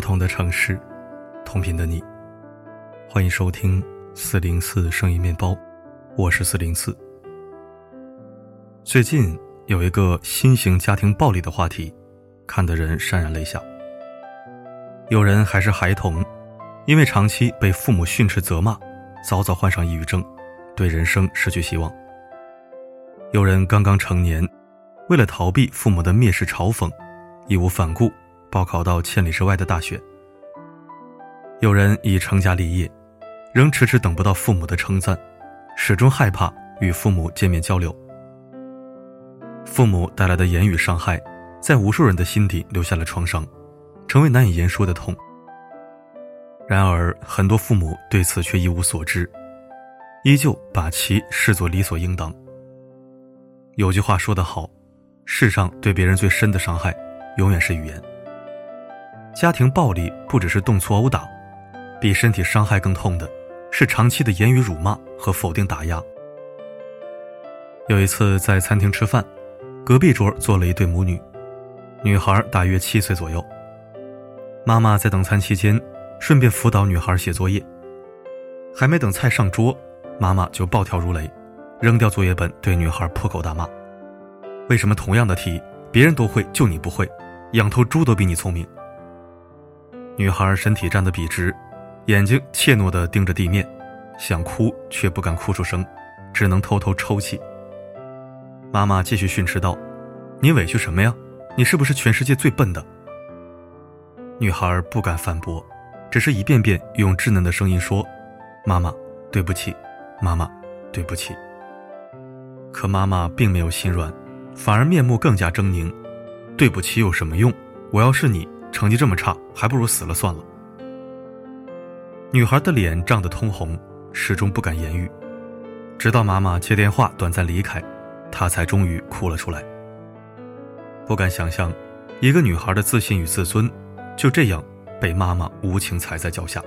不同的城市，同频的你，欢迎收听四零四声音面包，我是四零四。最近有一个新型家庭暴力的话题，看得人潸然泪下。有人还是孩童，因为长期被父母训斥责骂，早早患上抑郁症，对人生失去希望。有人刚刚成年，为了逃避父母的蔑视嘲讽，义无反顾报考到千里之外的大学。有人已成家立业，仍迟迟等不到父母的称赞，始终害怕与父母见面交流。父母带来的言语伤害，在无数人的心底留下了创伤，成为难以言说的痛。然而，很多父母对此却一无所知，依旧把其视作理所应当。有句话说得好，世上对别人最深的伤害，永远是语言。家庭暴力不只是动粗殴打，比身体伤害更痛的，是长期的言语辱骂和否定打压。有一次在餐厅吃饭，隔壁桌坐了一对母女，女孩大约七岁左右。妈妈在等餐期间，顺便辅导女孩写作业。还没等菜上桌，妈妈就暴跳如雷。扔掉作业本，对女孩破口大骂：“为什么同样的题，别人都会，就你不会？养头猪都比你聪明。”女孩身体站得笔直，眼睛怯懦地盯着地面，想哭却不敢哭出声，只能偷偷抽泣。妈妈继续训斥道：“你委屈什么呀？你是不是全世界最笨的？”女孩不敢反驳，只是一遍遍用稚嫩的声音说：“妈妈，对不起，妈妈，对不起。”可妈妈并没有心软，反而面目更加狰狞。对不起有什么用？我要是你，成绩这么差，还不如死了算了。女孩的脸涨得通红，始终不敢言语，直到妈妈接电话短暂离开，她才终于哭了出来。不敢想象，一个女孩的自信与自尊，就这样被妈妈无情踩在脚下。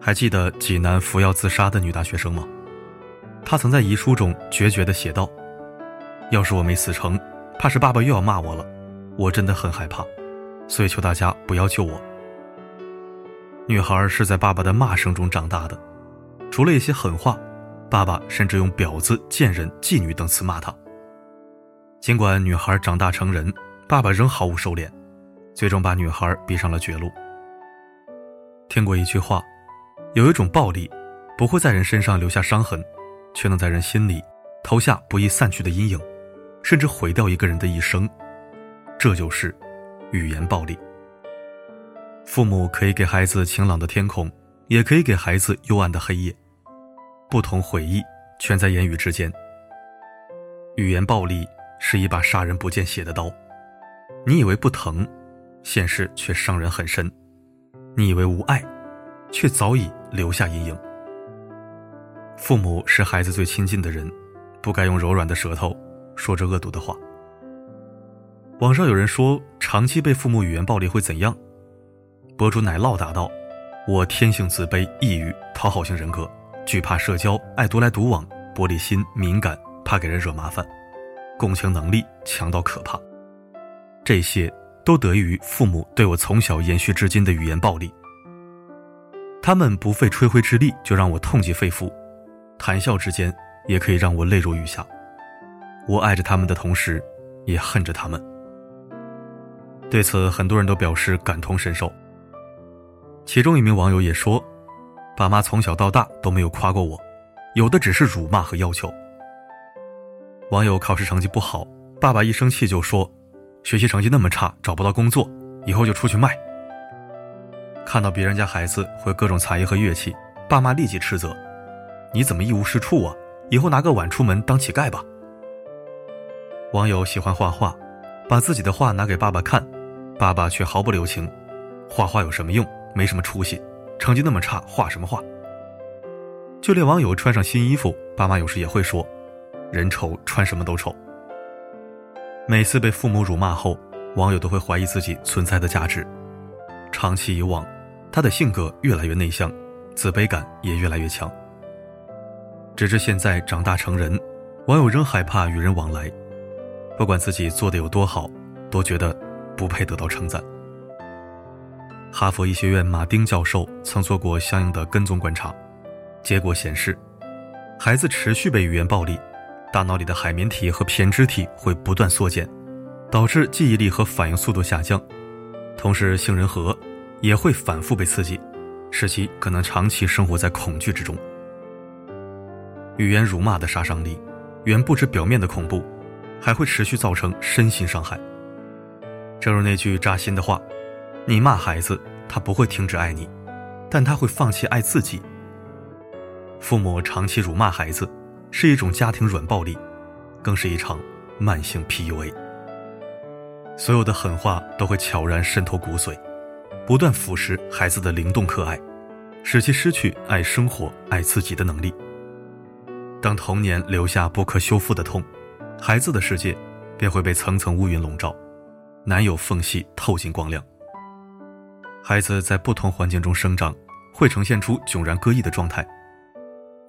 还记得济南服药自杀的女大学生吗？她曾在遗书中决绝地写道：“要是我没死成，怕是爸爸又要骂我了。我真的很害怕，所以求大家不要救我。”女孩是在爸爸的骂声中长大的，除了一些狠话，爸爸甚至用“婊子”“贱人”“妓女”等词骂她。尽管女孩长大成人，爸爸仍毫无收敛，最终把女孩逼上了绝路。听过一句话：“有一种暴力，不会在人身上留下伤痕。”却能在人心里投下不易散去的阴影，甚至毁掉一个人的一生。这就是语言暴力。父母可以给孩子晴朗的天空，也可以给孩子幽暗的黑夜。不同回忆，全在言语之间。语言暴力是一把杀人不见血的刀，你以为不疼，现实却伤人很深；你以为无爱，却早已留下阴影。父母是孩子最亲近的人，不该用柔软的舌头说着恶毒的话。网上有人说，长期被父母语言暴力会怎样？博主奶酪答道：“我天性自卑、抑郁、讨好型人格，惧怕社交，爱独来独往，玻璃心、敏感，怕给人惹麻烦，共情能力强到可怕。这些都得益于父母对我从小延续至今的语言暴力。他们不费吹灰之力就让我痛极肺腑。”谈笑之间，也可以让我泪如雨下。我爱着他们的同时，也恨着他们。对此，很多人都表示感同身受。其中一名网友也说：“爸妈从小到大都没有夸过我，有的只是辱骂和要求。”网友考试成绩不好，爸爸一生气就说：“学习成绩那么差，找不到工作，以后就出去卖。”看到别人家孩子会各种才艺和乐器，爸妈立即斥责。你怎么一无是处啊？以后拿个碗出门当乞丐吧。网友喜欢画画，把自己的画拿给爸爸看，爸爸却毫不留情。画画有什么用？没什么出息，成绩那么差，画什么画？就连网友穿上新衣服，爸妈有时也会说：“人丑穿什么都丑。”每次被父母辱骂后，网友都会怀疑自己存在的价值。长期以往，他的性格越来越内向，自卑感也越来越强。直至现在长大成人，网友仍害怕与人往来，不管自己做的有多好，都觉得不配得到称赞。哈佛医学院马丁教授曾做过相应的跟踪观察，结果显示，孩子持续被语言暴力，大脑里的海绵体和胼胝体会不断缩减，导致记忆力和反应速度下降，同时杏仁核也会反复被刺激，使其可能长期生活在恐惧之中。语言辱骂的杀伤力，远不止表面的恐怖，还会持续造成身心伤害。正如那句扎心的话：“你骂孩子，他不会停止爱你，但他会放弃爱自己。”父母长期辱骂孩子，是一种家庭软暴力，更是一场慢性 PUA。所有的狠话都会悄然渗透骨髓，不断腐蚀孩子的灵动可爱，使其失去爱生活、爱自己的能力。当童年留下不可修复的痛，孩子的世界便会被层层乌云笼罩，难有缝隙透进光亮。孩子在不同环境中生长，会呈现出迥然各异的状态。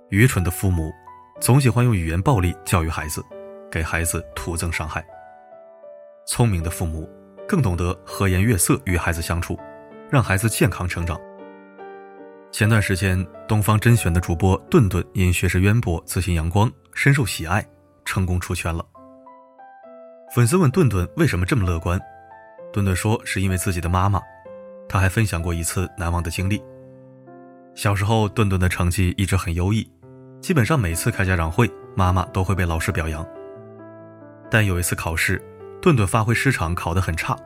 愚蠢的父母总喜欢用语言暴力教育孩子，给孩子徒增伤害；聪明的父母更懂得和颜悦色与孩子相处，让孩子健康成长。前段时间，东方甄选的主播顿顿因学识渊博、自信阳光，深受喜爱，成功出圈了。粉丝问顿顿为什么这么乐观，顿顿说是因为自己的妈妈。他还分享过一次难忘的经历：小时候，顿顿的成绩一直很优异，基本上每次开家长会，妈妈都会被老师表扬。但有一次考试，顿顿发挥失常，考得很差，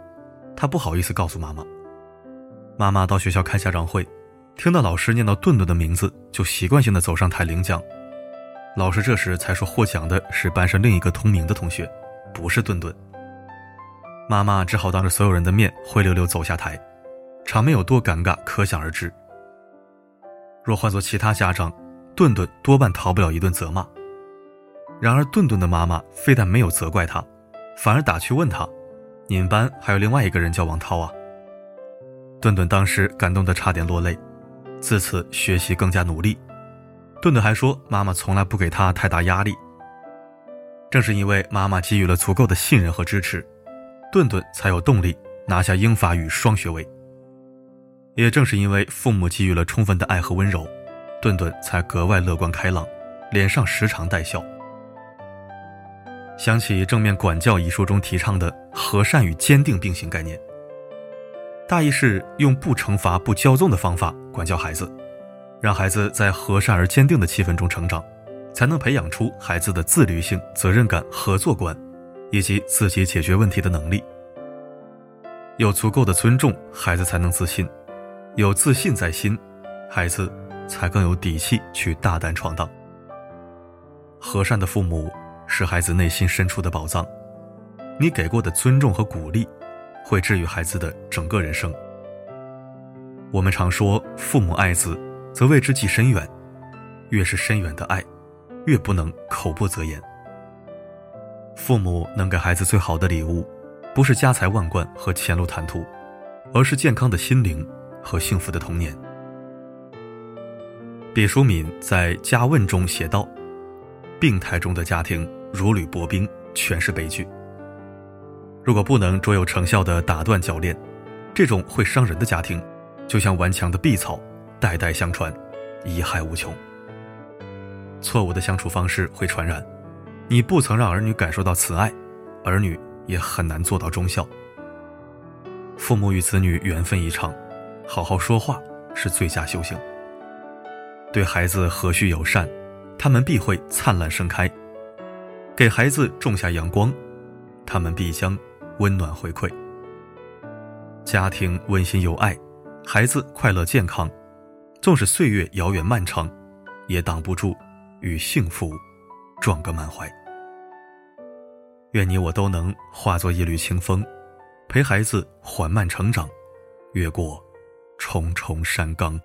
他不好意思告诉妈妈。妈妈到学校开家长会。听到老师念到顿顿的名字，就习惯性的走上台领奖。老师这时才说获奖的是班上另一个同名的同学，不是顿顿。妈妈只好当着所有人的面灰溜溜走下台，场面有多尴尬可想而知。若换做其他家长，顿顿多半逃不了一顿责骂。然而顿顿的妈妈非但没有责怪他，反而打趣问他：“你们班还有另外一个人叫王涛啊？”顿顿当时感动得差点落泪。自此学习更加努力，顿顿还说妈妈从来不给他太大压力。正是因为妈妈给予了足够的信任和支持，顿顿才有动力拿下英法语双学位。也正是因为父母给予了充分的爱和温柔，顿顿才格外乐观开朗，脸上时常带笑。想起《正面管教》一书中提倡的和善与坚定并行概念。大意是用不惩罚、不骄纵的方法管教孩子，让孩子在和善而坚定的气氛中成长，才能培养出孩子的自律性、责任感、合作观，以及自己解决问题的能力。有足够的尊重，孩子才能自信；有自信在心，孩子才更有底气去大胆闯荡。和善的父母是孩子内心深处的宝藏，你给过的尊重和鼓励。会治愈孩子的整个人生。我们常说“父母爱子，则为之计深远”，越是深远的爱，越不能口不择言。父母能给孩子最好的礼物，不是家财万贯和前路坦途，而是健康的心灵和幸福的童年。毕淑敏在《家问》中写道：“病态中的家庭如履薄冰，全是悲剧。”如果不能卓有成效的打断教练，这种会伤人的家庭，就像顽强的碧草，代代相传，贻害无穷。错误的相处方式会传染，你不曾让儿女感受到慈爱，儿女也很难做到忠孝。父母与子女缘分一场，好好说话是最佳修行。对孩子和煦友善，他们必会灿烂盛开；给孩子种下阳光，他们必将。温暖回馈，家庭温馨有爱，孩子快乐健康，纵使岁月遥远漫长，也挡不住与幸福撞个满怀。愿你我都能化作一缕清风，陪孩子缓慢成长，越过重重山岗。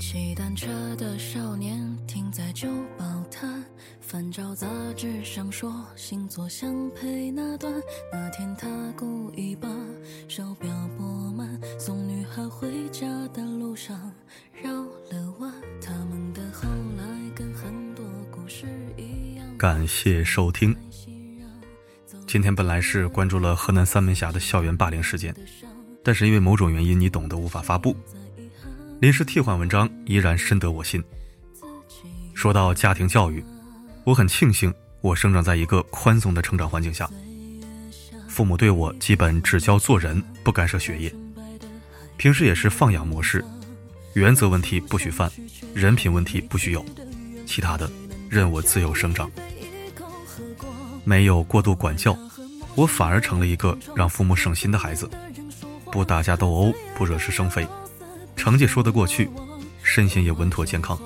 骑单车的少年停在旧报摊，翻找杂志上说星座相配那段。那天他故意把手表拨慢，送女孩回家的路上绕了弯。他们的后来跟很多故事一样。感谢收听。今天本来是关注了河南三门峡的校园霸凌事件，但是因为某种原因，你懂得无法发布。临时替换文章依然深得我心。说到家庭教育，我很庆幸我生长在一个宽松的成长环境下，父母对我基本只教做人，不干涉学业。平时也是放养模式，原则问题不许犯，人品问题不许有，其他的任我自由生长。没有过度管教，我反而成了一个让父母省心的孩子，不打架斗殴，不惹是生非，成绩说得过去，身心也稳妥健康。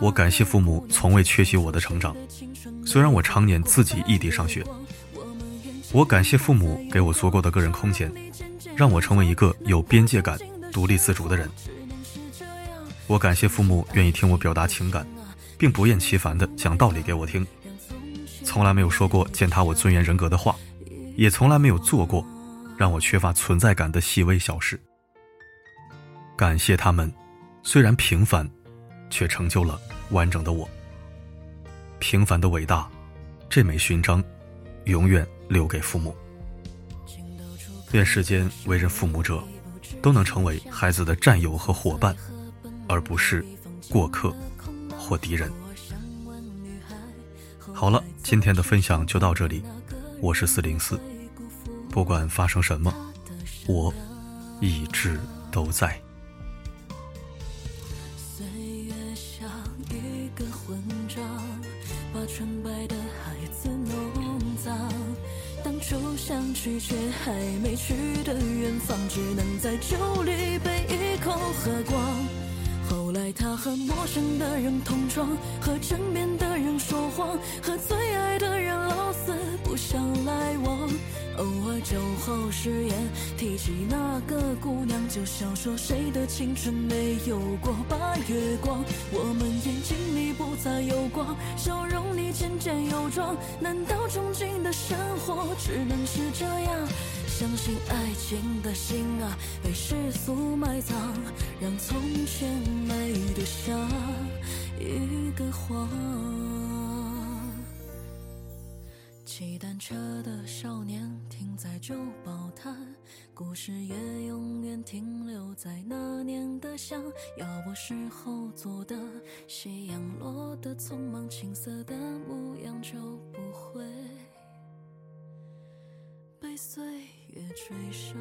我感谢父母从未缺席我的成长，虽然我常年自己异地上学。我感谢父母给我足够的个人空间，让我成为一个有边界感、独立自主的人。我感谢父母愿意听我表达情感，并不厌其烦地讲道理给我听。从来没有说过践踏我尊严人格的话，也从来没有做过让我缺乏存在感的细微小事。感谢他们，虽然平凡，却成就了完整的我。平凡的伟大，这枚勋章，永远留给父母。愿世间为人父母者，都能成为孩子的战友和伙伴，而不是过客或敌人。好了，今天的分享就到这里。我是四零四，不管发生什么，我一直都在。就想去却还没去的远方，只能在酒里被一口喝光。后来，他和陌生的人同床，和枕边的人说谎，和最爱的人老死不相来往。偶尔酒后失言，提起那个姑娘，就笑说谁的青春没有过半月光？我们眼睛里不再有光，笑容渐渐有妆。难道憧憬的生活只能是这样？相信爱情的心啊，被世俗埋葬，让从前美得像一个谎。骑单车的少年在旧报摊，故事也永远停留在那年的香。要不是后做的，夕阳落得匆忙，青涩的模样就不会被岁。月追杀。